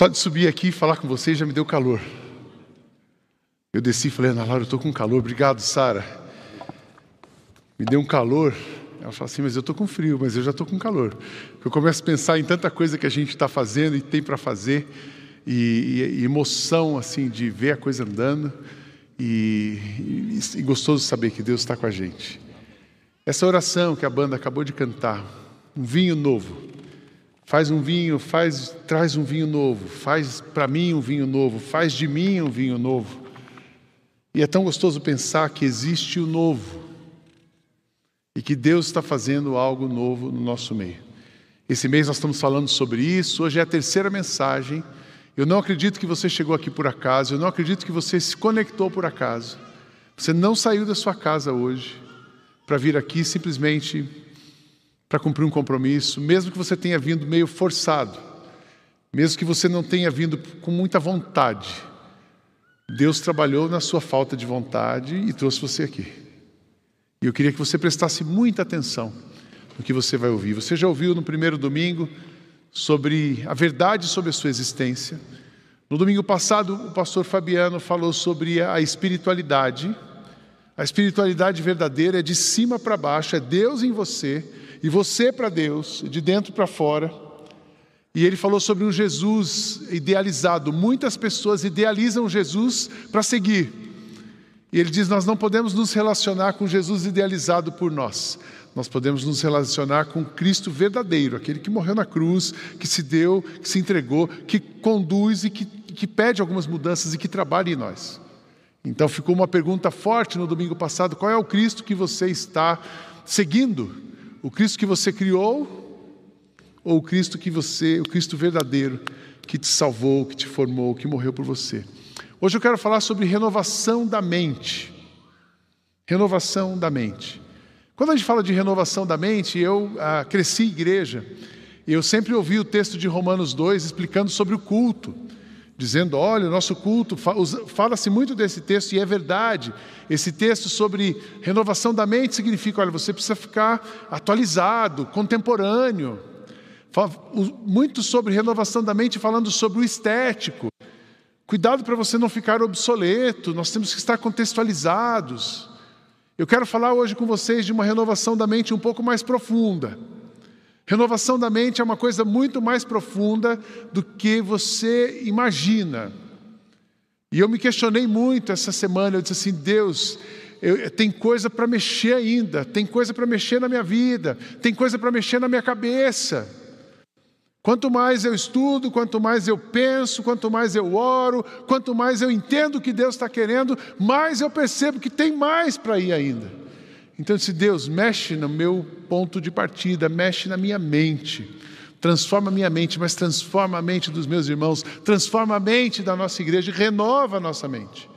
Só de subir aqui e falar com vocês já me deu calor. Eu desci e falei, Ana Laura, eu estou com calor. Obrigado, Sara. Me deu um calor. Ela falou assim, mas eu estou com frio, mas eu já estou com calor. Eu começo a pensar em tanta coisa que a gente está fazendo e tem para fazer, e, e, emoção assim de ver a coisa andando, e, e, e gostoso saber que Deus está com a gente. Essa oração que a banda acabou de cantar, um vinho novo, faz um vinho, faz, traz um vinho novo, faz para mim um vinho novo, faz de mim um vinho novo. E é tão gostoso pensar que existe o novo e que Deus está fazendo algo novo no nosso meio. Esse mês nós estamos falando sobre isso, hoje é a terceira mensagem. Eu não acredito que você chegou aqui por acaso, eu não acredito que você se conectou por acaso. Você não saiu da sua casa hoje para vir aqui simplesmente para cumprir um compromisso, mesmo que você tenha vindo meio forçado, mesmo que você não tenha vindo com muita vontade. Deus trabalhou na sua falta de vontade e trouxe você aqui. E eu queria que você prestasse muita atenção no que você vai ouvir. Você já ouviu no primeiro domingo sobre a verdade sobre a sua existência. No domingo passado, o pastor Fabiano falou sobre a espiritualidade. A espiritualidade verdadeira é de cima para baixo, é Deus em você e você para Deus, de dentro para fora. E ele falou sobre um Jesus idealizado. Muitas pessoas idealizam Jesus para seguir. E ele diz: Nós não podemos nos relacionar com Jesus idealizado por nós. Nós podemos nos relacionar com Cristo verdadeiro, aquele que morreu na cruz, que se deu, que se entregou, que conduz e que, que pede algumas mudanças e que trabalha em nós. Então ficou uma pergunta forte no domingo passado: qual é o Cristo que você está seguindo? O Cristo que você criou ou o Cristo que você, o Cristo verdadeiro que te salvou, que te formou, que morreu por você? Hoje eu quero falar sobre renovação da mente. Renovação da mente. Quando a gente fala de renovação da mente, eu ah, cresci em igreja e eu sempre ouvi o texto de Romanos 2 explicando sobre o culto, dizendo: olha, o nosso culto, fala-se muito desse texto e é verdade. Esse texto sobre renovação da mente significa: olha, você precisa ficar atualizado, contemporâneo. Muito sobre renovação da mente, falando sobre o estético, Cuidado para você não ficar obsoleto, nós temos que estar contextualizados. Eu quero falar hoje com vocês de uma renovação da mente um pouco mais profunda. Renovação da mente é uma coisa muito mais profunda do que você imagina. E eu me questionei muito essa semana, eu disse assim: Deus, eu, tem coisa para mexer ainda, tem coisa para mexer na minha vida, tem coisa para mexer na minha cabeça. Quanto mais eu estudo, quanto mais eu penso, quanto mais eu oro, quanto mais eu entendo o que Deus está querendo, mais eu percebo que tem mais para ir ainda. Então, se Deus mexe no meu ponto de partida, mexe na minha mente, transforma a minha mente, mas transforma a mente dos meus irmãos, transforma a mente da nossa igreja, renova a nossa mente.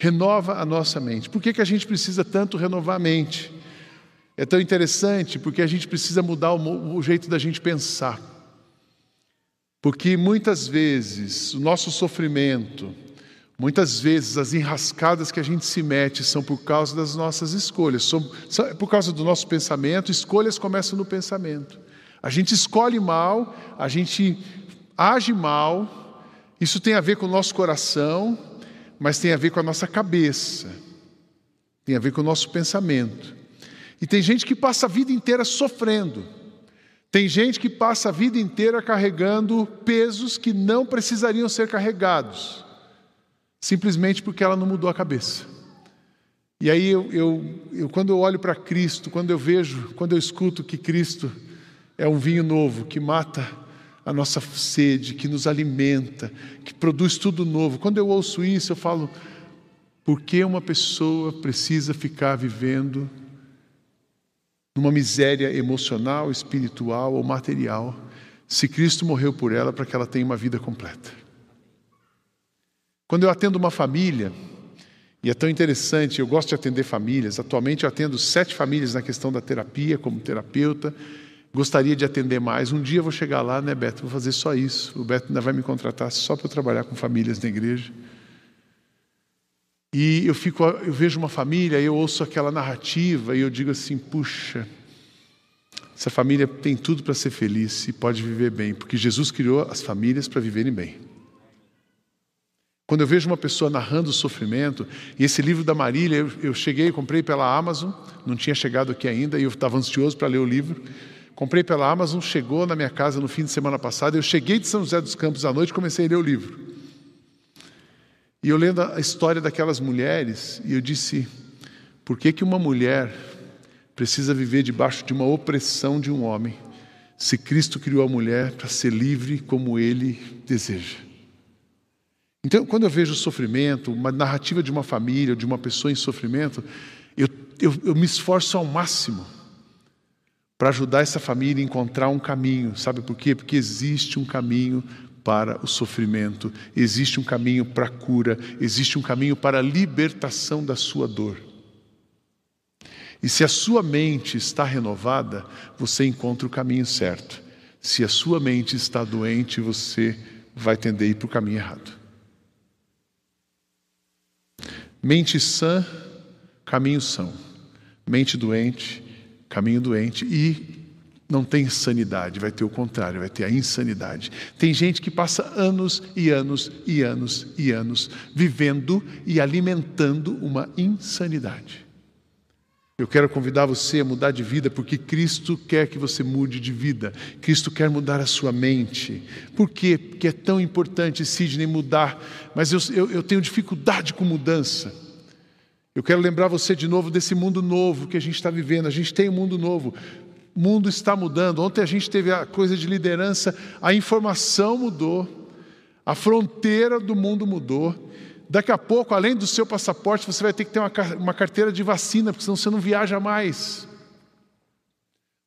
Renova a nossa mente. Por que, que a gente precisa tanto renovar a mente? É tão interessante porque a gente precisa mudar o, o jeito da gente pensar. Porque muitas vezes o nosso sofrimento, muitas vezes as enrascadas que a gente se mete são por causa das nossas escolhas, são, são por causa do nosso pensamento. Escolhas começam no pensamento. A gente escolhe mal, a gente age mal. Isso tem a ver com o nosso coração, mas tem a ver com a nossa cabeça, tem a ver com o nosso pensamento. E tem gente que passa a vida inteira sofrendo. Tem gente que passa a vida inteira carregando pesos que não precisariam ser carregados, simplesmente porque ela não mudou a cabeça. E aí eu, eu, eu quando eu olho para Cristo, quando eu vejo, quando eu escuto que Cristo é um vinho novo que mata a nossa sede, que nos alimenta, que produz tudo novo. Quando eu ouço isso, eu falo: por que uma pessoa precisa ficar vivendo numa miséria emocional, espiritual ou material, se Cristo morreu por ela para que ela tenha uma vida completa. Quando eu atendo uma família, e é tão interessante, eu gosto de atender famílias, atualmente eu atendo sete famílias na questão da terapia, como terapeuta, gostaria de atender mais. Um dia eu vou chegar lá, né, Beto? Vou fazer só isso. O Beto ainda vai me contratar só para eu trabalhar com famílias na igreja. E eu fico, eu vejo uma família, eu ouço aquela narrativa e eu digo assim: puxa, essa família tem tudo para ser feliz e pode viver bem, porque Jesus criou as famílias para viverem bem. Quando eu vejo uma pessoa narrando o sofrimento, e esse livro da Marília, eu, eu cheguei comprei pela Amazon, não tinha chegado aqui ainda, e eu estava ansioso para ler o livro. Comprei pela Amazon, chegou na minha casa no fim de semana passado. Eu cheguei de São José dos Campos à noite e comecei a ler o livro. E eu lendo a história daquelas mulheres, e eu disse: por que, que uma mulher precisa viver debaixo de uma opressão de um homem, se Cristo criou a mulher para ser livre como ele deseja? Então, quando eu vejo sofrimento, uma narrativa de uma família, de uma pessoa em sofrimento, eu, eu, eu me esforço ao máximo para ajudar essa família a encontrar um caminho. Sabe por quê? Porque existe um caminho para o sofrimento, existe um caminho para a cura, existe um caminho para a libertação da sua dor. E se a sua mente está renovada, você encontra o caminho certo. Se a sua mente está doente, você vai tender a ir para o caminho errado. Mente sã, caminho são. Mente doente, caminho doente. E não tem sanidade, vai ter o contrário, vai ter a insanidade. Tem gente que passa anos e anos e anos e anos vivendo e alimentando uma insanidade. Eu quero convidar você a mudar de vida, porque Cristo quer que você mude de vida. Cristo quer mudar a sua mente. Por quê? Porque é tão importante, Sidney, mudar. Mas eu, eu, eu tenho dificuldade com mudança. Eu quero lembrar você de novo desse mundo novo que a gente está vivendo. A gente tem um mundo novo. O mundo está mudando. Ontem a gente teve a coisa de liderança, a informação mudou, a fronteira do mundo mudou. Daqui a pouco, além do seu passaporte, você vai ter que ter uma carteira de vacina, porque senão você não viaja mais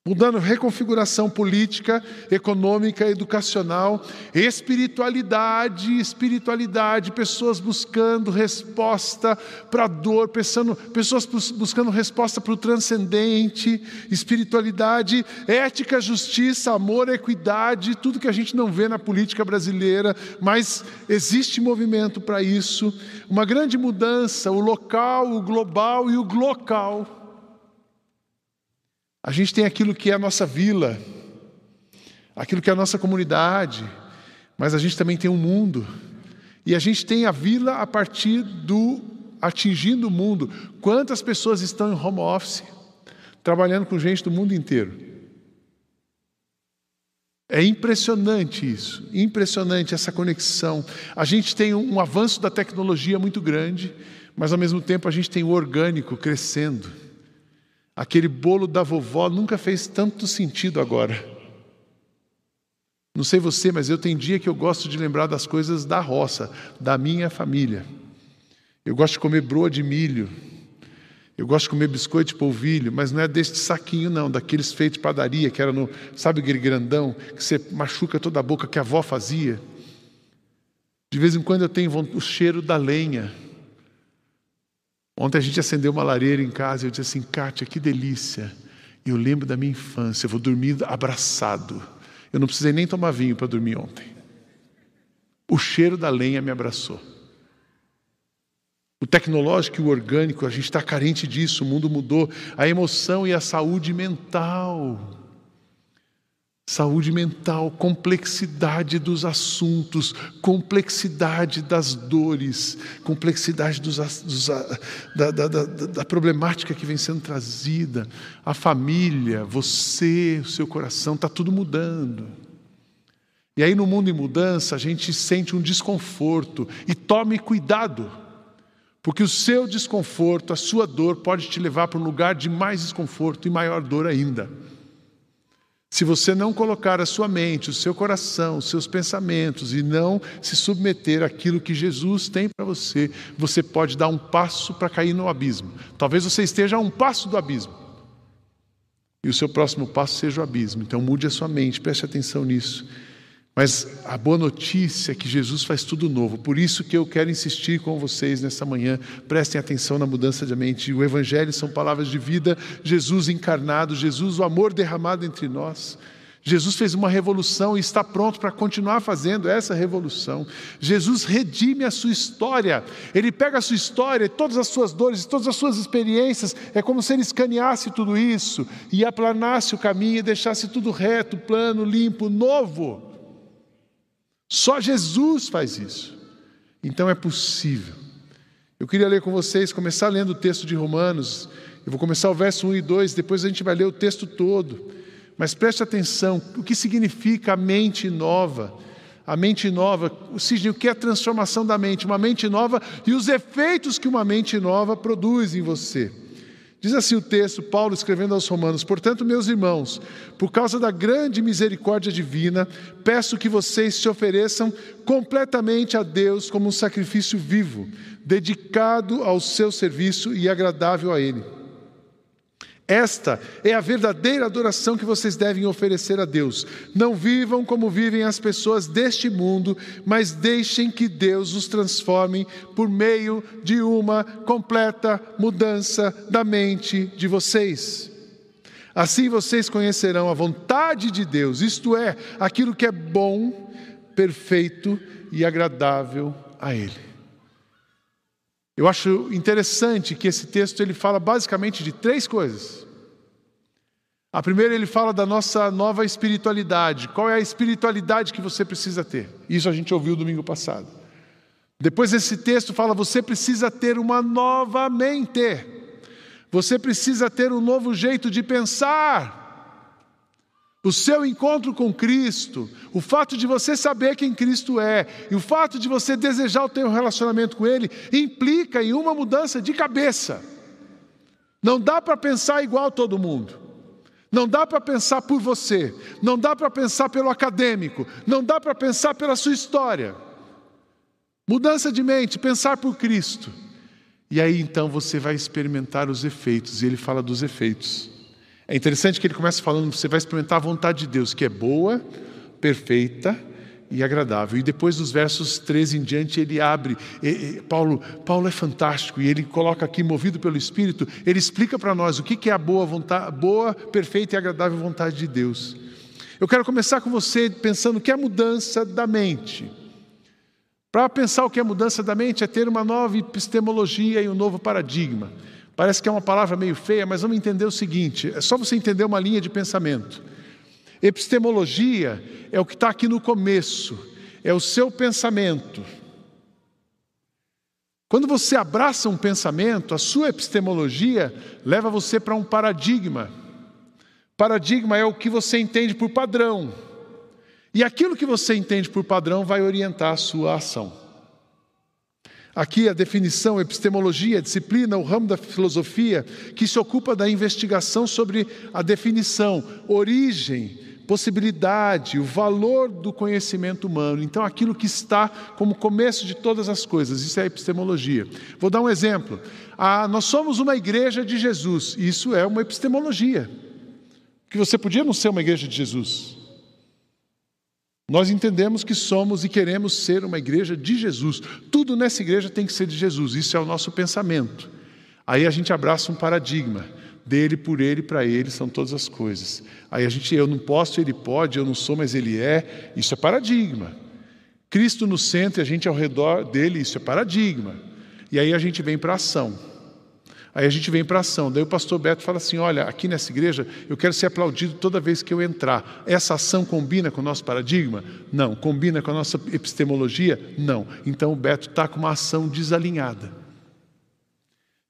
mudando reconfiguração política, econômica, educacional, espiritualidade, espiritualidade, pessoas buscando resposta para a dor, pensando, pessoas buscando resposta para o transcendente, espiritualidade, ética, justiça, amor, equidade, tudo que a gente não vê na política brasileira, mas existe movimento para isso, uma grande mudança, o local, o global e o glocal. A gente tem aquilo que é a nossa vila, aquilo que é a nossa comunidade, mas a gente também tem um mundo. E a gente tem a vila a partir do atingindo o mundo. Quantas pessoas estão em home office, trabalhando com gente do mundo inteiro? É impressionante isso, impressionante essa conexão. A gente tem um avanço da tecnologia muito grande, mas ao mesmo tempo a gente tem o orgânico crescendo. Aquele bolo da vovó nunca fez tanto sentido agora. Não sei você, mas eu tenho dia que eu gosto de lembrar das coisas da roça, da minha família. Eu gosto de comer broa de milho. Eu gosto de comer biscoito de polvilho, mas não é deste saquinho, não, daqueles feitos de padaria, que era no, sabe, aquele grandão, que você machuca toda a boca, que a avó fazia. De vez em quando eu tenho o cheiro da lenha. Ontem a gente acendeu uma lareira em casa e eu disse assim, Kátia, que delícia. Eu lembro da minha infância, eu vou dormir abraçado. Eu não precisei nem tomar vinho para dormir ontem. O cheiro da lenha me abraçou. O tecnológico e o orgânico, a gente está carente disso, o mundo mudou. A emoção e a saúde mental. Saúde mental, complexidade dos assuntos, complexidade das dores, complexidade dos, dos, da, da, da, da, problemática que vem sendo trazida, a família, você, o seu coração, está tudo mudando. E aí, no mundo em mudança, a gente sente um desconforto, e tome cuidado, porque o seu desconforto, a sua dor, pode te levar para um lugar de mais desconforto e maior dor ainda. Se você não colocar a sua mente, o seu coração, os seus pensamentos e não se submeter àquilo que Jesus tem para você, você pode dar um passo para cair no abismo. Talvez você esteja a um passo do abismo. E o seu próximo passo seja o abismo. Então mude a sua mente, preste atenção nisso. Mas a boa notícia é que Jesus faz tudo novo. Por isso que eu quero insistir com vocês nessa manhã. Prestem atenção na mudança de mente. O Evangelho são palavras de vida. Jesus encarnado, Jesus, o amor derramado entre nós. Jesus fez uma revolução e está pronto para continuar fazendo essa revolução. Jesus redime a sua história. Ele pega a sua história, todas as suas dores, todas as suas experiências. É como se ele escaneasse tudo isso e aplanasse o caminho e deixasse tudo reto, plano, limpo, novo. Só Jesus faz isso. Então é possível. Eu queria ler com vocês, começar lendo o texto de Romanos. Eu vou começar o verso 1 e 2, depois a gente vai ler o texto todo. Mas preste atenção, o que significa a mente nova? A mente nova, o que é a transformação da mente? Uma mente nova e os efeitos que uma mente nova produz em você. Diz assim o texto, Paulo escrevendo aos Romanos: Portanto, meus irmãos, por causa da grande misericórdia divina, peço que vocês se ofereçam completamente a Deus como um sacrifício vivo, dedicado ao seu serviço e agradável a Ele. Esta é a verdadeira adoração que vocês devem oferecer a Deus. Não vivam como vivem as pessoas deste mundo, mas deixem que Deus os transforme por meio de uma completa mudança da mente de vocês. Assim vocês conhecerão a vontade de Deus, isto é, aquilo que é bom, perfeito e agradável a Ele. Eu acho interessante que esse texto ele fala basicamente de três coisas. A primeira ele fala da nossa nova espiritualidade. Qual é a espiritualidade que você precisa ter? Isso a gente ouviu domingo passado. Depois esse texto fala você precisa ter uma nova mente. Você precisa ter um novo jeito de pensar. O seu encontro com Cristo, o fato de você saber quem Cristo é e o fato de você desejar ter um relacionamento com Ele, implica em uma mudança de cabeça. Não dá para pensar igual todo mundo. Não dá para pensar por você. Não dá para pensar pelo acadêmico. Não dá para pensar pela sua história. Mudança de mente, pensar por Cristo. E aí então você vai experimentar os efeitos. E ele fala dos efeitos. É interessante que ele começa falando: você vai experimentar a vontade de Deus, que é boa, perfeita e agradável. E depois dos versos 13 em diante, ele abre. E, e, Paulo, Paulo é fantástico e ele coloca aqui, movido pelo Espírito, ele explica para nós o que, que é a boa, vontade, boa, perfeita e agradável vontade de Deus. Eu quero começar com você pensando que é mudança da mente. Para pensar o que é mudança da mente é ter uma nova epistemologia e um novo paradigma. Parece que é uma palavra meio feia, mas vamos entender o seguinte: é só você entender uma linha de pensamento. Epistemologia é o que está aqui no começo, é o seu pensamento. Quando você abraça um pensamento, a sua epistemologia leva você para um paradigma. Paradigma é o que você entende por padrão. E aquilo que você entende por padrão vai orientar a sua ação. Aqui a definição, epistemologia, disciplina, o ramo da filosofia que se ocupa da investigação sobre a definição, origem, possibilidade, o valor do conhecimento humano. Então, aquilo que está como começo de todas as coisas, isso é epistemologia. Vou dar um exemplo. Ah, nós somos uma igreja de Jesus, isso é uma epistemologia. Que você podia não ser uma igreja de Jesus. Nós entendemos que somos e queremos ser uma igreja de Jesus. Tudo nessa igreja tem que ser de Jesus, isso é o nosso pensamento. Aí a gente abraça um paradigma. Dele, por ele, para ele são todas as coisas. Aí a gente, eu não posso, ele pode, eu não sou, mas ele é. Isso é paradigma. Cristo no centro e a gente ao redor dele, isso é paradigma. E aí a gente vem para ação. Aí a gente vem para ação. Daí o pastor Beto fala assim: olha, aqui nessa igreja eu quero ser aplaudido toda vez que eu entrar. Essa ação combina com o nosso paradigma? Não. Combina com a nossa epistemologia? Não. Então o Beto está com uma ação desalinhada.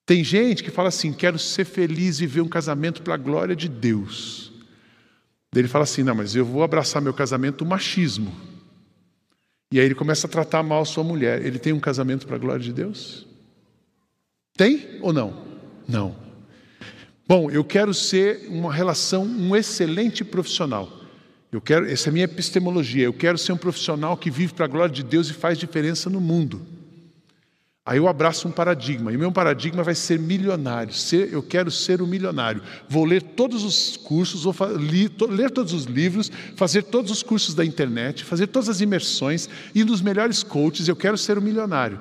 Tem gente que fala assim: quero ser feliz e ver um casamento para a glória de Deus. Daí ele fala assim: não, mas eu vou abraçar meu casamento machismo. E aí ele começa a tratar mal sua mulher. Ele tem um casamento para a glória de Deus? Tem ou não? Não. Bom, eu quero ser uma relação, um excelente profissional. Eu quero, essa é a minha epistemologia. Eu quero ser um profissional que vive para a glória de Deus e faz diferença no mundo. Aí eu abraço um paradigma, e o meu paradigma vai ser milionário. Ser, eu quero ser um milionário. Vou ler todos os cursos, vou li, to, ler todos os livros, fazer todos os cursos da internet, fazer todas as imersões, ir nos melhores coaches. Eu quero ser um milionário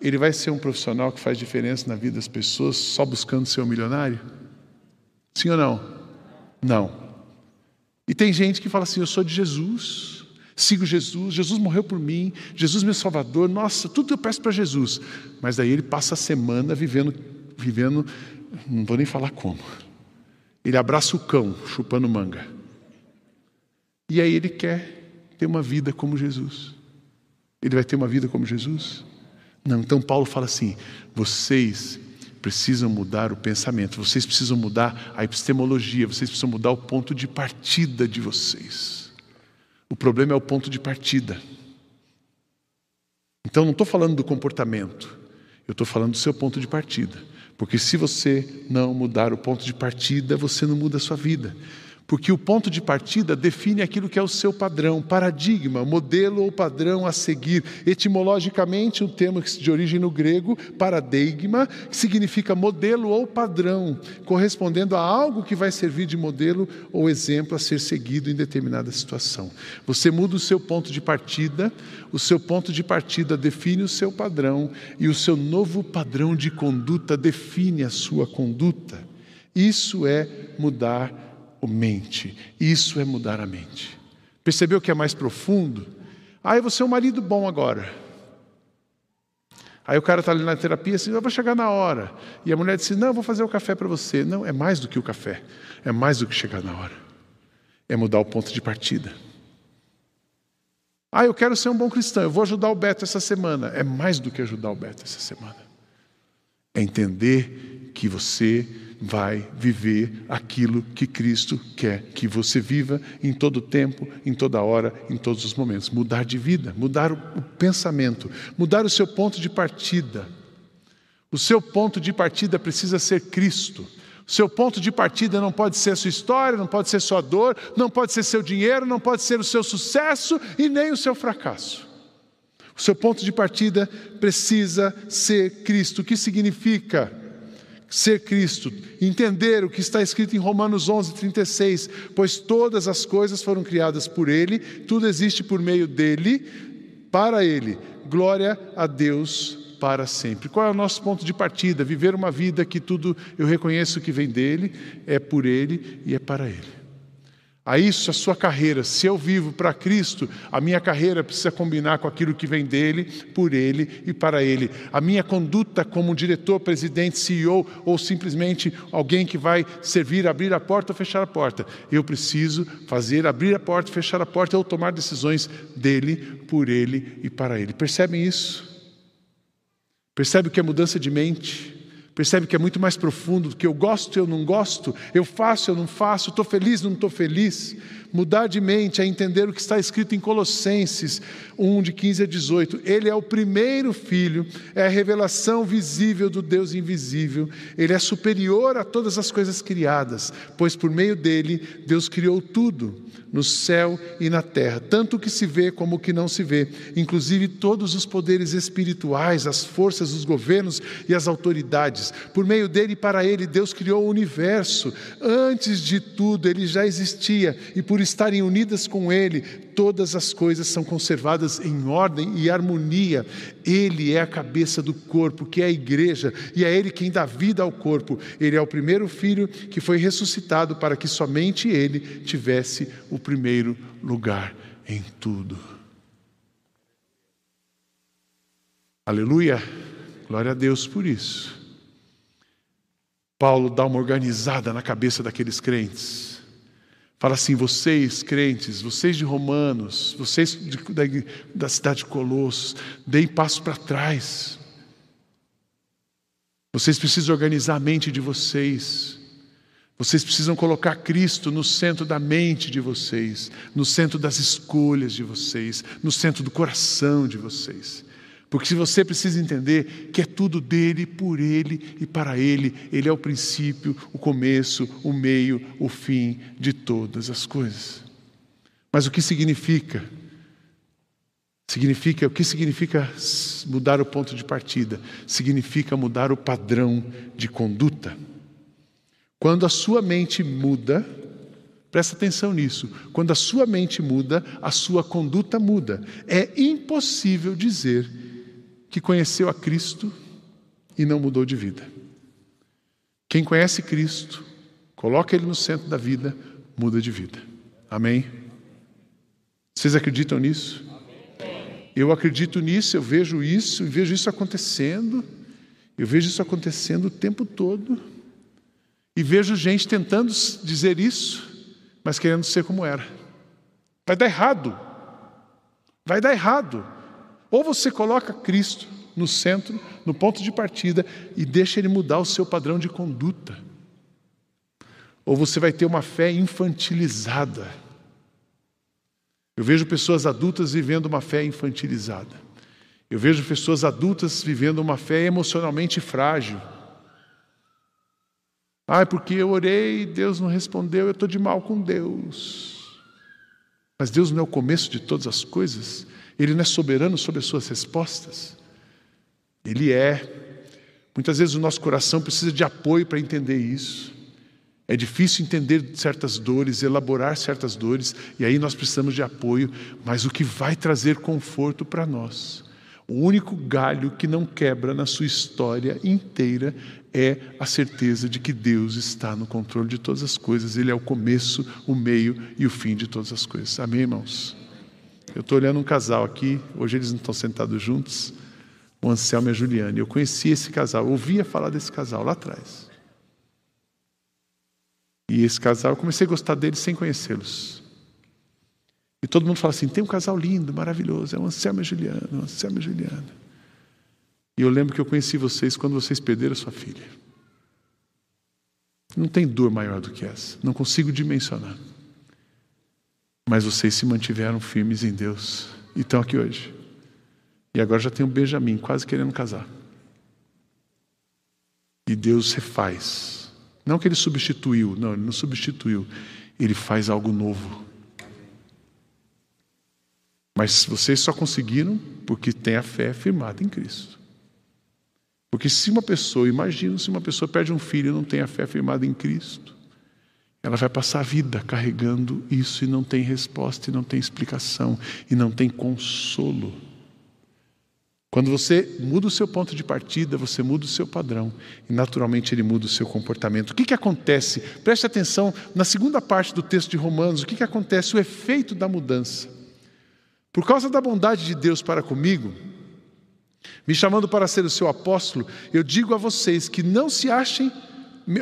ele vai ser um profissional que faz diferença na vida das pessoas só buscando ser um milionário? Sim ou não? Não. E tem gente que fala assim: eu sou de Jesus, sigo Jesus, Jesus morreu por mim, Jesus meu Salvador, nossa, tudo eu peço para Jesus. Mas daí ele passa a semana vivendo, vivendo, não vou nem falar como. Ele abraça o cão, chupando manga. E aí ele quer ter uma vida como Jesus. Ele vai ter uma vida como Jesus? Não, então Paulo fala assim: vocês precisam mudar o pensamento, vocês precisam mudar a epistemologia, vocês precisam mudar o ponto de partida de vocês. O problema é o ponto de partida. Então não estou falando do comportamento, eu estou falando do seu ponto de partida. Porque se você não mudar o ponto de partida, você não muda a sua vida. Porque o ponto de partida define aquilo que é o seu padrão, paradigma, modelo ou padrão a seguir. Etimologicamente, um termo de origem no grego, paradigma, que significa modelo ou padrão, correspondendo a algo que vai servir de modelo ou exemplo a ser seguido em determinada situação. Você muda o seu ponto de partida, o seu ponto de partida define o seu padrão e o seu novo padrão de conduta define a sua conduta. Isso é mudar mente. Isso é mudar a mente. Percebeu que é mais profundo? Ah, você é um marido bom agora. Aí o cara está ali na terapia assim, eu vou chegar na hora. E a mulher disse, não, eu vou fazer o café para você. Não, é mais do que o café. É mais do que chegar na hora. É mudar o ponto de partida. Ah, eu quero ser um bom cristão, eu vou ajudar o Beto essa semana. É mais do que ajudar o Beto essa semana. É entender que você vai viver aquilo que Cristo quer que você viva em todo tempo, em toda hora, em todos os momentos. Mudar de vida, mudar o, pensamento, mudar o seu ponto de partida. O seu ponto de partida precisa ser Cristo. O seu ponto de partida não pode ser sua história, não pode ser sua dor, não pode ser seu dinheiro, não pode ser o seu sucesso e nem o seu fracasso. O seu ponto de partida precisa ser Cristo. O que significa? Ser Cristo, entender o que está escrito em Romanos 11, 36, pois todas as coisas foram criadas por Ele, tudo existe por meio dele, para Ele. Glória a Deus para sempre. Qual é o nosso ponto de partida? Viver uma vida que tudo eu reconheço que vem dele, é por Ele e é para Ele. A isso, a sua carreira. Se eu vivo para Cristo, a minha carreira precisa combinar com aquilo que vem dele, por ele e para ele. A minha conduta como diretor, presidente, CEO ou simplesmente alguém que vai servir, abrir a porta ou fechar a porta. Eu preciso fazer abrir a porta, fechar a porta ou tomar decisões dele, por ele e para ele. Percebem isso? Percebe o que é mudança de mente? Percebe que é muito mais profundo do que eu gosto, eu não gosto, eu faço, eu não faço, estou feliz, não estou feliz. Mudar de mente é entender o que está escrito em Colossenses 1, de 15 a 18. Ele é o primeiro filho, é a revelação visível do Deus invisível. Ele é superior a todas as coisas criadas, pois por meio dele Deus criou tudo no céu e na terra, tanto o que se vê como o que não se vê, inclusive todos os poderes espirituais, as forças, os governos e as autoridades. Por meio dele e para ele, Deus criou o universo. Antes de tudo, ele já existia e por estarem unidas com ele, todas as coisas são conservadas em ordem e harmonia. Ele é a cabeça do corpo, que é a igreja, e é ele quem dá vida ao corpo. Ele é o primeiro filho que foi ressuscitado para que somente ele tivesse o primeiro lugar em tudo. Aleluia! Glória a Deus por isso. Paulo dá uma organizada na cabeça daqueles crentes. Fala assim: vocês, crentes, vocês de Romanos, vocês de, da, da cidade de Colossos, deem passo para trás. Vocês precisam organizar a mente de vocês. Vocês precisam colocar Cristo no centro da mente de vocês, no centro das escolhas de vocês, no centro do coração de vocês. Porque se você precisa entender que é tudo dele, por ele e para ele, ele é o princípio, o começo, o meio, o fim de todas as coisas. Mas o que significa? Significa, o que significa mudar o ponto de partida? Significa mudar o padrão de conduta. Quando a sua mente muda, presta atenção nisso, quando a sua mente muda, a sua conduta muda. É impossível dizer que conheceu a Cristo e não mudou de vida. Quem conhece Cristo, coloca Ele no centro da vida, muda de vida. Amém? Vocês acreditam nisso? Eu acredito nisso, eu vejo isso, e vejo isso acontecendo. Eu vejo isso acontecendo o tempo todo. E vejo gente tentando dizer isso, mas querendo ser como era. Vai dar errado. Vai dar errado. Ou você coloca Cristo no centro, no ponto de partida, e deixa Ele mudar o seu padrão de conduta. Ou você vai ter uma fé infantilizada. Eu vejo pessoas adultas vivendo uma fé infantilizada. Eu vejo pessoas adultas vivendo uma fé emocionalmente frágil. Ah, porque eu orei e Deus não respondeu, eu estou de mal com Deus. Mas Deus não é o começo de todas as coisas? Ele não é soberano sobre as suas respostas? Ele é. Muitas vezes o nosso coração precisa de apoio para entender isso. É difícil entender certas dores, elaborar certas dores, e aí nós precisamos de apoio, mas o que vai trazer conforto para nós, o único galho que não quebra na sua história inteira é a certeza de que Deus está no controle de todas as coisas, Ele é o começo, o meio e o fim de todas as coisas. Amém, irmãos? Eu estou olhando um casal aqui, hoje eles não estão sentados juntos, o Anselmo e a Juliane. Eu conheci esse casal, ouvia falar desse casal lá atrás. E esse casal, eu comecei a gostar deles sem conhecê-los. E todo mundo fala assim: tem um casal lindo, maravilhoso, é o Anselmo e a Juliana, o Anselmo e a Juliana. E eu lembro que eu conheci vocês quando vocês perderam sua filha. Não tem dor maior do que essa, não consigo dimensionar. Mas vocês se mantiveram firmes em Deus e estão aqui hoje. E agora já tem um Benjamin quase querendo casar. E Deus refaz não que ele substituiu, não, ele não substituiu. Ele faz algo novo. Mas vocês só conseguiram porque tem a fé firmada em Cristo. Porque se uma pessoa, imagina se uma pessoa perde um filho e não tem a fé firmada em Cristo, ela vai passar a vida carregando isso e não tem resposta, e não tem explicação, e não tem consolo. Quando você muda o seu ponto de partida, você muda o seu padrão e naturalmente ele muda o seu comportamento. O que, que acontece? Preste atenção na segunda parte do texto de Romanos, o que, que acontece? O efeito da mudança. Por causa da bondade de Deus para comigo, me chamando para ser o seu apóstolo, eu digo a vocês que não se achem,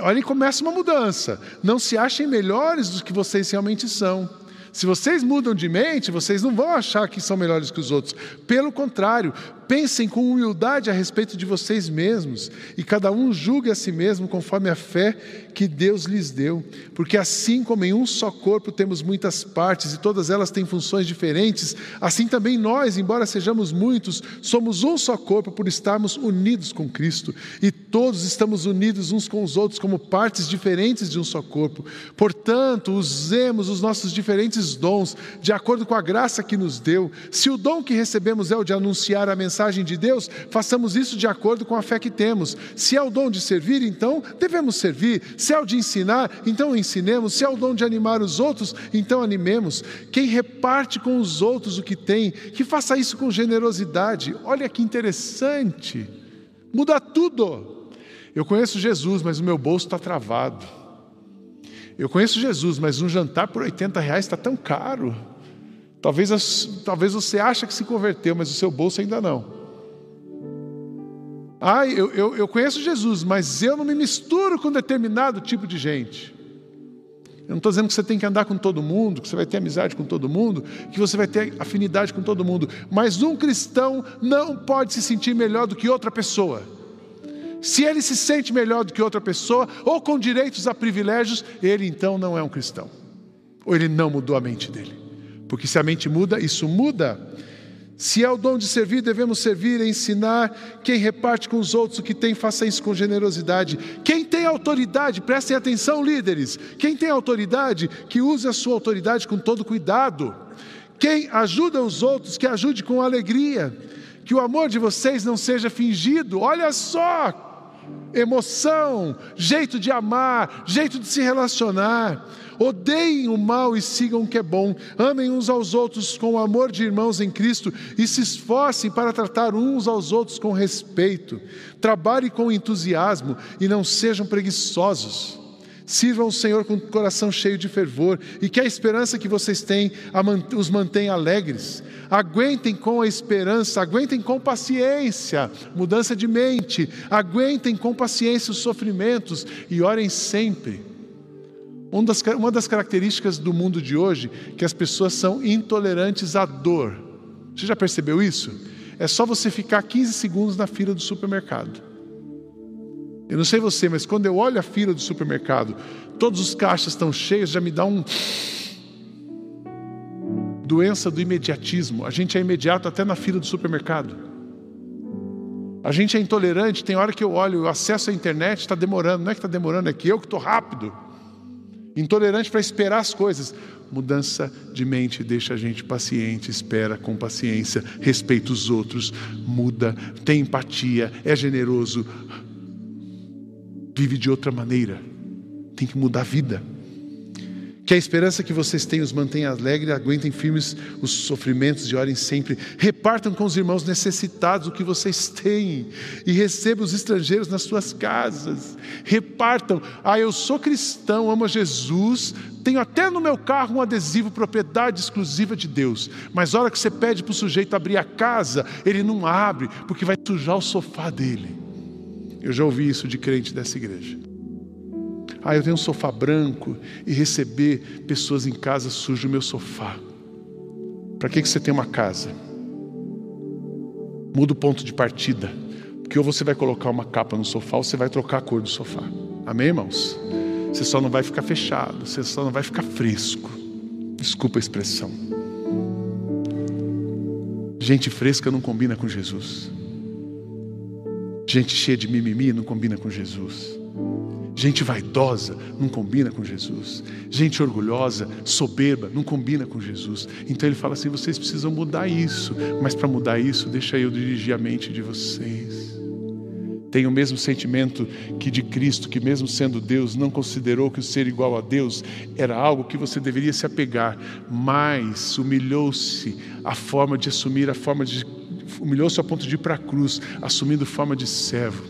olha, começa uma mudança, não se achem melhores do que vocês realmente são. Se vocês mudam de mente, vocês não vão achar que são melhores que os outros. Pelo contrário, Pensem com humildade a respeito de vocês mesmos e cada um julgue a si mesmo conforme a fé que Deus lhes deu. Porque assim como em um só corpo temos muitas partes e todas elas têm funções diferentes, assim também nós, embora sejamos muitos, somos um só corpo por estarmos unidos com Cristo. E todos estamos unidos uns com os outros como partes diferentes de um só corpo. Portanto, usemos os nossos diferentes dons de acordo com a graça que nos deu. Se o dom que recebemos é o de anunciar a mensagem, mensagem de Deus, façamos isso de acordo com a fé que temos. Se é o dom de servir, então devemos servir. Se é o de ensinar, então ensinemos. Se é o dom de animar os outros, então animemos. Quem reparte com os outros o que tem, que faça isso com generosidade. Olha que interessante. Muda tudo. Eu conheço Jesus, mas o meu bolso está travado. Eu conheço Jesus, mas um jantar por 80 reais está tão caro. Talvez, talvez você ache que se converteu, mas o seu bolso ainda não. Ah, eu, eu, eu conheço Jesus, mas eu não me misturo com determinado tipo de gente. Eu não estou dizendo que você tem que andar com todo mundo, que você vai ter amizade com todo mundo, que você vai ter afinidade com todo mundo. Mas um cristão não pode se sentir melhor do que outra pessoa. Se ele se sente melhor do que outra pessoa, ou com direitos a privilégios, ele então não é um cristão. Ou ele não mudou a mente dele. Porque se a mente muda, isso muda. Se é o dom de servir, devemos servir, ensinar. Quem reparte com os outros o que tem, faça isso com generosidade. Quem tem autoridade, prestem atenção, líderes. Quem tem autoridade, que use a sua autoridade com todo cuidado. Quem ajuda os outros, que ajude com alegria. Que o amor de vocês não seja fingido. Olha só! Emoção, jeito de amar, jeito de se relacionar Odeiem o mal e sigam o que é bom. Amem uns aos outros com o amor de irmãos em Cristo e se esforcem para tratar uns aos outros com respeito. Trabalhem com entusiasmo e não sejam preguiçosos. Sirvam o Senhor com o coração cheio de fervor e que a esperança que vocês têm os mantenha alegres. Aguentem com a esperança, aguentem com paciência, mudança de mente, aguentem com paciência os sofrimentos e orem sempre. Uma das características do mundo de hoje é que as pessoas são intolerantes à dor. Você já percebeu isso? É só você ficar 15 segundos na fila do supermercado. Eu não sei você, mas quando eu olho a fila do supermercado, todos os caixas estão cheios, já me dá um. Doença do imediatismo. A gente é imediato até na fila do supermercado. A gente é intolerante, tem hora que eu olho, o acesso à internet está demorando. Não é que está demorando, é que eu que estou rápido. Intolerante para esperar as coisas. Mudança de mente deixa a gente paciente, espera com paciência, respeita os outros, muda, tem empatia, é generoso, vive de outra maneira. Tem que mudar a vida. Que a esperança que vocês têm os mantenha alegres, aguentem firmes os sofrimentos e orem sempre. Repartam com os irmãos necessitados o que vocês têm e recebam os estrangeiros nas suas casas. Repartam. Ah, eu sou cristão, amo a Jesus, tenho até no meu carro um adesivo propriedade exclusiva de Deus. Mas a hora que você pede para o sujeito abrir a casa, ele não abre, porque vai sujar o sofá dele. Eu já ouvi isso de crente dessa igreja. Ah, eu tenho um sofá branco e receber pessoas em casa suja o meu sofá. Para que, que você tem uma casa? Muda o ponto de partida. Porque ou você vai colocar uma capa no sofá ou você vai trocar a cor do sofá. Amém, irmãos? Você só não vai ficar fechado, você só não vai ficar fresco. Desculpa a expressão. Gente fresca não combina com Jesus. Gente cheia de mimimi não combina com Jesus. Gente vaidosa não combina com Jesus. Gente orgulhosa, soberba, não combina com Jesus. Então ele fala assim: vocês precisam mudar isso. Mas para mudar isso, deixa eu dirigir a mente de vocês. Tem o mesmo sentimento que de Cristo, que mesmo sendo Deus, não considerou que o ser igual a Deus era algo que você deveria se apegar, mas humilhou-se a forma de assumir a forma de humilhou-se ao ponto de ir para a cruz, assumindo forma de servo.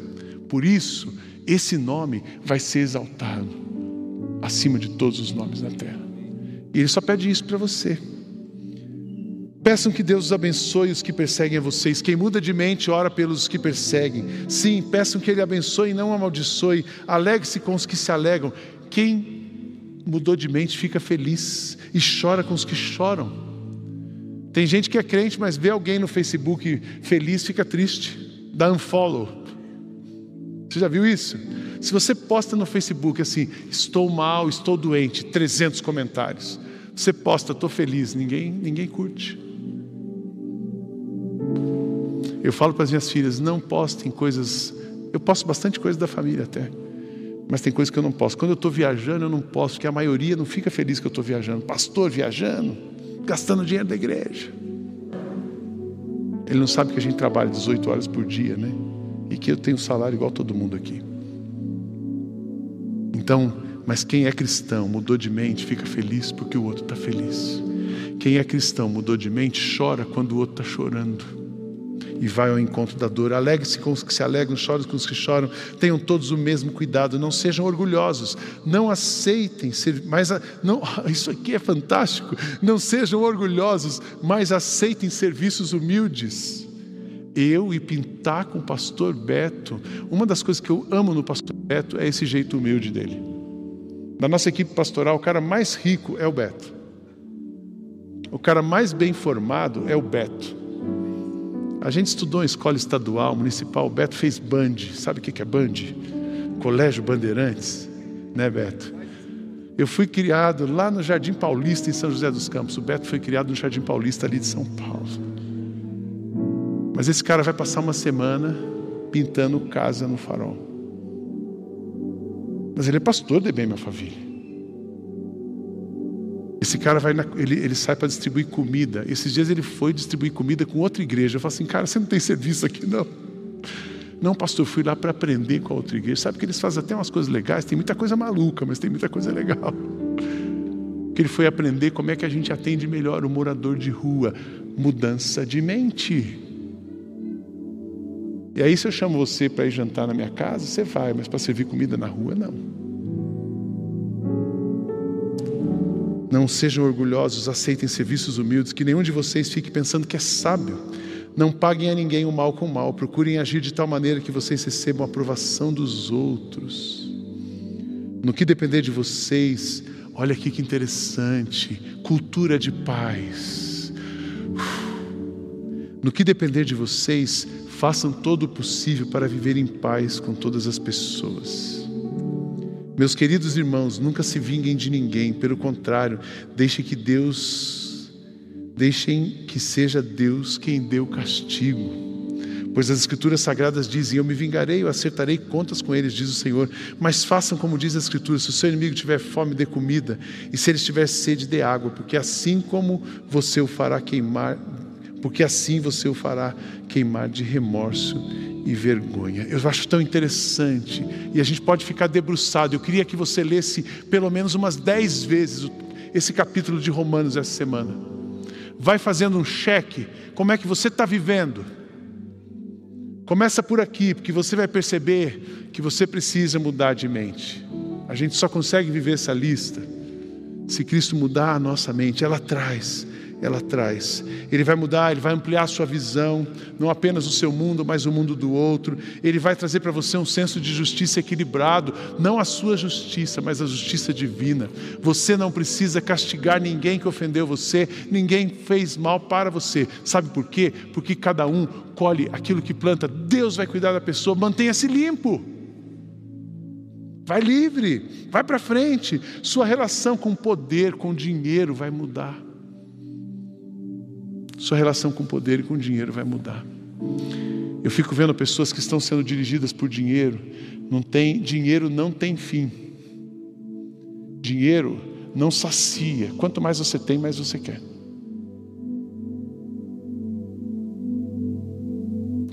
Por isso, esse nome vai ser exaltado acima de todos os nomes na terra. E ele só pede isso para você. Peçam que Deus os abençoe os que perseguem a vocês. Quem muda de mente, ora pelos que perseguem. Sim, peçam que Ele abençoe e não amaldiçoe. Alegre-se com os que se alegram. Quem mudou de mente fica feliz e chora com os que choram. Tem gente que é crente, mas vê alguém no Facebook feliz, fica triste, dá unfollow. Você já viu isso? Se você posta no Facebook assim, estou mal, estou doente, 300 comentários. Você posta, estou feliz, ninguém, ninguém curte. Eu falo para as minhas filhas, não postem coisas. Eu posto bastante coisa da família até. Mas tem coisas que eu não posso. Quando eu estou viajando, eu não posso, porque a maioria não fica feliz que eu estou viajando. Pastor viajando gastando dinheiro da igreja. Ele não sabe que a gente trabalha 18 horas por dia, né? E que eu tenho salário igual todo mundo aqui. Então, mas quem é cristão, mudou de mente, fica feliz porque o outro está feliz. Quem é cristão, mudou de mente, chora quando o outro está chorando e vai ao encontro da dor. Alegre-se com os que se alegram, chore com os que choram. Tenham todos o mesmo cuidado, não sejam orgulhosos. Não aceitem ser, mas não, isso aqui é fantástico. Não sejam orgulhosos, mas aceitem serviços humildes. Eu e pintar com o pastor Beto, uma das coisas que eu amo no pastor Beto é esse jeito humilde dele. Da nossa equipe pastoral, o cara mais rico é o Beto. O cara mais bem formado é o Beto. A gente estudou em escola estadual, municipal. O Beto fez Band. Sabe o que é Band? Colégio Bandeirantes, né, Beto? Eu fui criado lá no Jardim Paulista, em São José dos Campos. O Beto foi criado no Jardim Paulista, ali de São Paulo. Mas esse cara vai passar uma semana pintando casa no farol. Mas ele é pastor de bem, minha família. Esse cara vai na, ele, ele sai para distribuir comida. Esses dias ele foi distribuir comida com outra igreja. Eu falo assim, cara, você não tem serviço aqui não? Não, pastor, fui lá para aprender com a outra igreja. Sabe que eles fazem até umas coisas legais, tem muita coisa maluca, mas tem muita coisa legal. Que ele foi aprender como é que a gente atende melhor o morador de rua. Mudança de mente. E aí, se eu chamo você para ir jantar na minha casa, você vai, mas para servir comida na rua, não. Não sejam orgulhosos, aceitem serviços humildes, que nenhum de vocês fique pensando que é sábio. Não paguem a ninguém o mal com o mal, procurem agir de tal maneira que vocês recebam a aprovação dos outros. No que depender de vocês, olha aqui que interessante, cultura de paz. No que depender de vocês, façam todo o possível para viver em paz com todas as pessoas. Meus queridos irmãos, nunca se vinguem de ninguém, pelo contrário, deixem que Deus, deixem que seja Deus quem dê o castigo. Pois as Escrituras Sagradas dizem: Eu me vingarei, eu acertarei contas com eles, diz o Senhor. Mas façam como diz a Escritura: se o seu inimigo tiver fome, dê comida, e se ele tiver sede, dê água, porque assim como você o fará queimar, porque assim você o fará queimar de remorso e vergonha. Eu acho tão interessante e a gente pode ficar debruçado. Eu queria que você lesse pelo menos umas dez vezes esse capítulo de Romanos essa semana. Vai fazendo um cheque. Como é que você está vivendo? Começa por aqui, porque você vai perceber que você precisa mudar de mente. A gente só consegue viver essa lista se Cristo mudar a nossa mente. Ela traz ela traz. Ele vai mudar, ele vai ampliar a sua visão, não apenas o seu mundo, mas o mundo do outro. Ele vai trazer para você um senso de justiça equilibrado, não a sua justiça, mas a justiça divina. Você não precisa castigar ninguém que ofendeu você, ninguém fez mal para você. Sabe por quê? Porque cada um colhe aquilo que planta. Deus vai cuidar da pessoa, mantenha-se limpo. Vai livre, vai para frente. Sua relação com poder, com dinheiro vai mudar sua relação com o poder e com o dinheiro vai mudar. Eu fico vendo pessoas que estão sendo dirigidas por dinheiro, não tem dinheiro não tem fim. Dinheiro não sacia. Quanto mais você tem, mais você quer.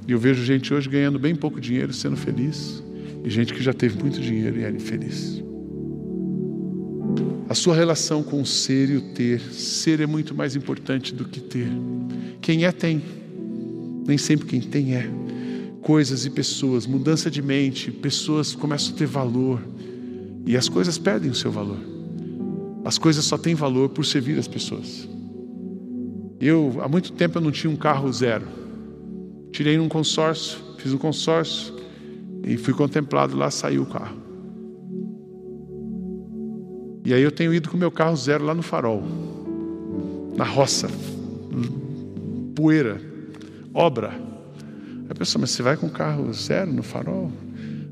E eu vejo gente hoje ganhando bem pouco dinheiro, sendo feliz, e gente que já teve muito dinheiro e era infeliz. A sua relação com o ser e o ter. Ser é muito mais importante do que ter. Quem é, tem. Nem sempre quem tem é. Coisas e pessoas, mudança de mente, pessoas começam a ter valor. E as coisas perdem o seu valor. As coisas só têm valor por servir as pessoas. Eu, há muito tempo, eu não tinha um carro zero. Tirei num consórcio, fiz um consórcio e fui contemplado lá, saiu o carro. E aí eu tenho ido com meu carro zero lá no farol, na roça, poeira, obra. Aí a pessoa, mas você vai com o carro zero no farol?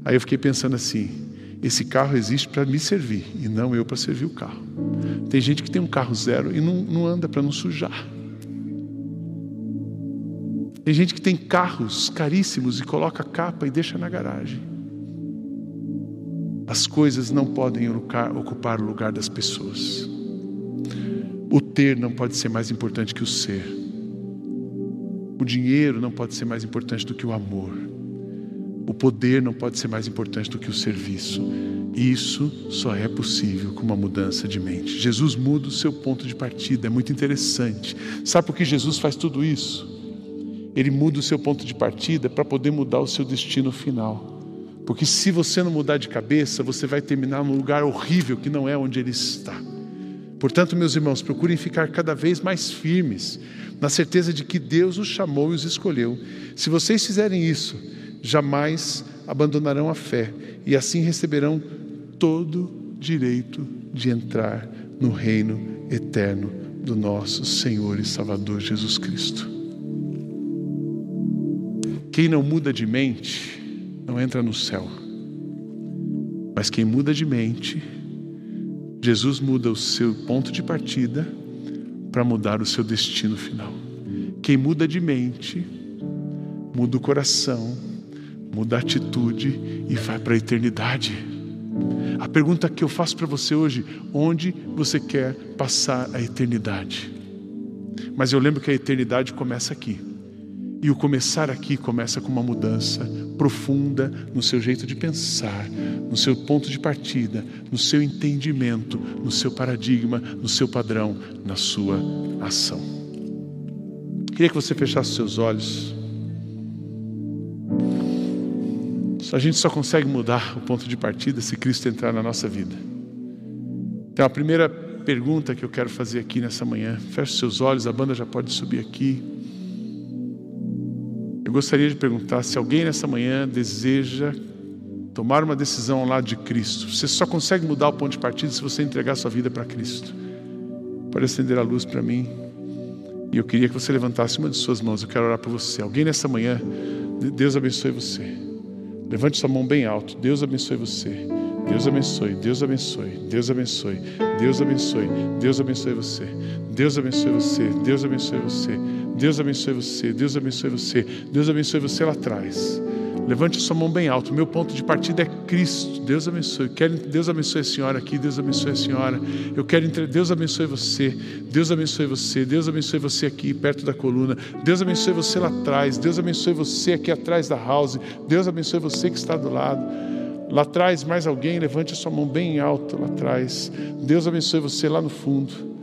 Aí eu fiquei pensando assim: esse carro existe para me servir e não eu para servir o carro. Tem gente que tem um carro zero e não, não anda para não sujar. Tem gente que tem carros caríssimos e coloca capa e deixa na garagem. As coisas não podem ocupar o lugar das pessoas. O ter não pode ser mais importante que o ser. O dinheiro não pode ser mais importante do que o amor. O poder não pode ser mais importante do que o serviço. Isso só é possível com uma mudança de mente. Jesus muda o seu ponto de partida, é muito interessante. Sabe por que Jesus faz tudo isso? Ele muda o seu ponto de partida para poder mudar o seu destino final. Porque se você não mudar de cabeça, você vai terminar num lugar horrível que não é onde ele está. Portanto, meus irmãos, procurem ficar cada vez mais firmes, na certeza de que Deus os chamou e os escolheu. Se vocês fizerem isso, jamais abandonarão a fé e assim receberão todo direito de entrar no reino eterno do nosso Senhor e Salvador Jesus Cristo. Quem não muda de mente, não entra no céu. Mas quem muda de mente, Jesus muda o seu ponto de partida para mudar o seu destino final. Quem muda de mente, muda o coração, muda a atitude e vai para a eternidade. A pergunta que eu faço para você hoje: onde você quer passar a eternidade? Mas eu lembro que a eternidade começa aqui. E o começar aqui começa com uma mudança profunda no seu jeito de pensar, no seu ponto de partida, no seu entendimento, no seu paradigma, no seu padrão, na sua ação. Queria que você fechasse seus olhos. A gente só consegue mudar o ponto de partida se Cristo entrar na nossa vida. Então, a primeira pergunta que eu quero fazer aqui nessa manhã. Feche seus olhos, a banda já pode subir aqui. Gostaria de perguntar se alguém nessa manhã deseja tomar uma decisão ao lado de Cristo. Você só consegue mudar o ponto de partida se você entregar sua vida para Cristo. Pode acender a luz para mim. E eu queria que você levantasse uma de suas mãos. Eu quero orar por você. Alguém nessa manhã, Deus abençoe você. Levante sua mão bem alto. Deus abençoe você. Deus abençoe, Deus abençoe, Deus abençoe, Deus abençoe, Deus abençoe você. Deus abençoe você, Deus abençoe você, Deus abençoe você, Deus abençoe você, Deus abençoe você lá atrás. Levante sua mão bem alto. Meu ponto de partida é Cristo. Deus abençoe. Quero, Deus abençoe a senhora aqui. Deus abençoe a senhora. Eu quero entre... Deus abençoe você. Deus abençoe você. Deus abençoe você aqui perto da coluna. Deus abençoe você lá atrás. Deus abençoe você aqui atrás da house. Deus abençoe você que está do lado. Lá atrás, mais alguém, levante a sua mão bem alta lá atrás. Deus abençoe você lá no fundo.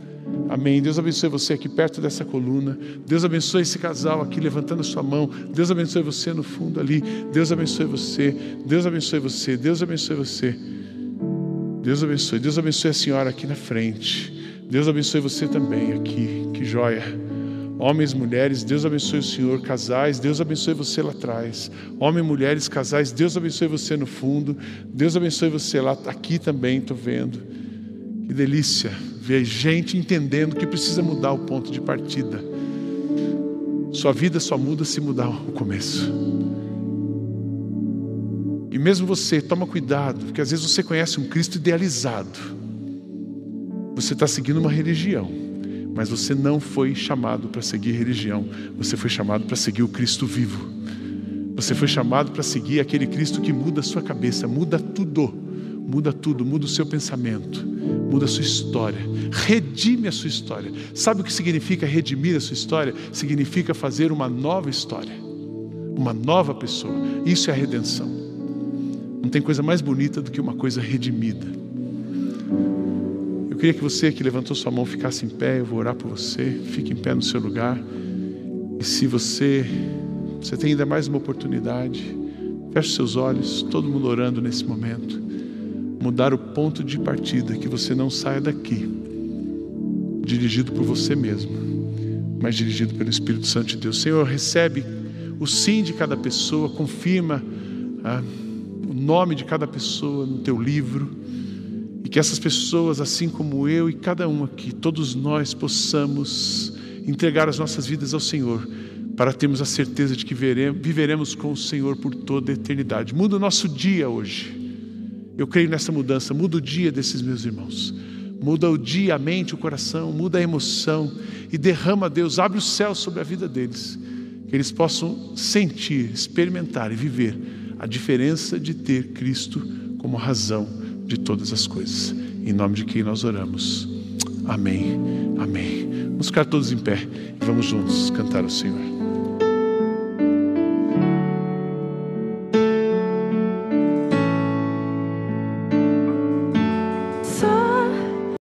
Amém. Deus abençoe você aqui perto dessa coluna. Deus abençoe esse casal aqui levantando a sua mão. Deus abençoe você no fundo ali. Deus abençoe você. Deus abençoe você. Deus abençoe você. Deus abençoe. Deus abençoe a senhora aqui na frente. Deus abençoe você também aqui. Que joia. Homens, mulheres, Deus abençoe o Senhor. Casais, Deus abençoe você lá atrás. Homens, mulheres, casais, Deus abençoe você no fundo. Deus abençoe você lá aqui também, estou vendo. Que delícia ver gente entendendo que precisa mudar o ponto de partida. Sua vida só muda se mudar o começo. E mesmo você, toma cuidado, porque às vezes você conhece um Cristo idealizado. Você está seguindo uma religião, mas você não foi chamado para seguir religião, você foi chamado para seguir o Cristo vivo. Você foi chamado para seguir aquele Cristo que muda a sua cabeça, muda tudo, muda tudo, muda o seu pensamento muda a sua história, redime a sua história. Sabe o que significa redimir a sua história? Significa fazer uma nova história, uma nova pessoa. Isso é a redenção. Não tem coisa mais bonita do que uma coisa redimida. Eu queria que você que levantou sua mão ficasse em pé, eu vou orar por você. Fique em pé no seu lugar. E se você, você tem ainda mais uma oportunidade, feche seus olhos, todo mundo orando nesse momento mudar o ponto de partida, que você não saia daqui dirigido por você mesmo, mas dirigido pelo Espírito Santo de Deus. Senhor, recebe o sim de cada pessoa, confirma ah, o nome de cada pessoa no teu livro, e que essas pessoas, assim como eu e cada um aqui, todos nós possamos entregar as nossas vidas ao Senhor, para termos a certeza de que veremos, viveremos com o Senhor por toda a eternidade. Muda o nosso dia hoje. Eu creio nessa mudança. Muda o dia desses meus irmãos. Muda o dia, a mente, o coração, muda a emoção e derrama, Deus, abre o céu sobre a vida deles. Que eles possam sentir, experimentar e viver a diferença de ter Cristo como razão de todas as coisas. Em nome de quem nós oramos. Amém. Amém. Vamos ficar todos em pé e vamos juntos cantar ao Senhor.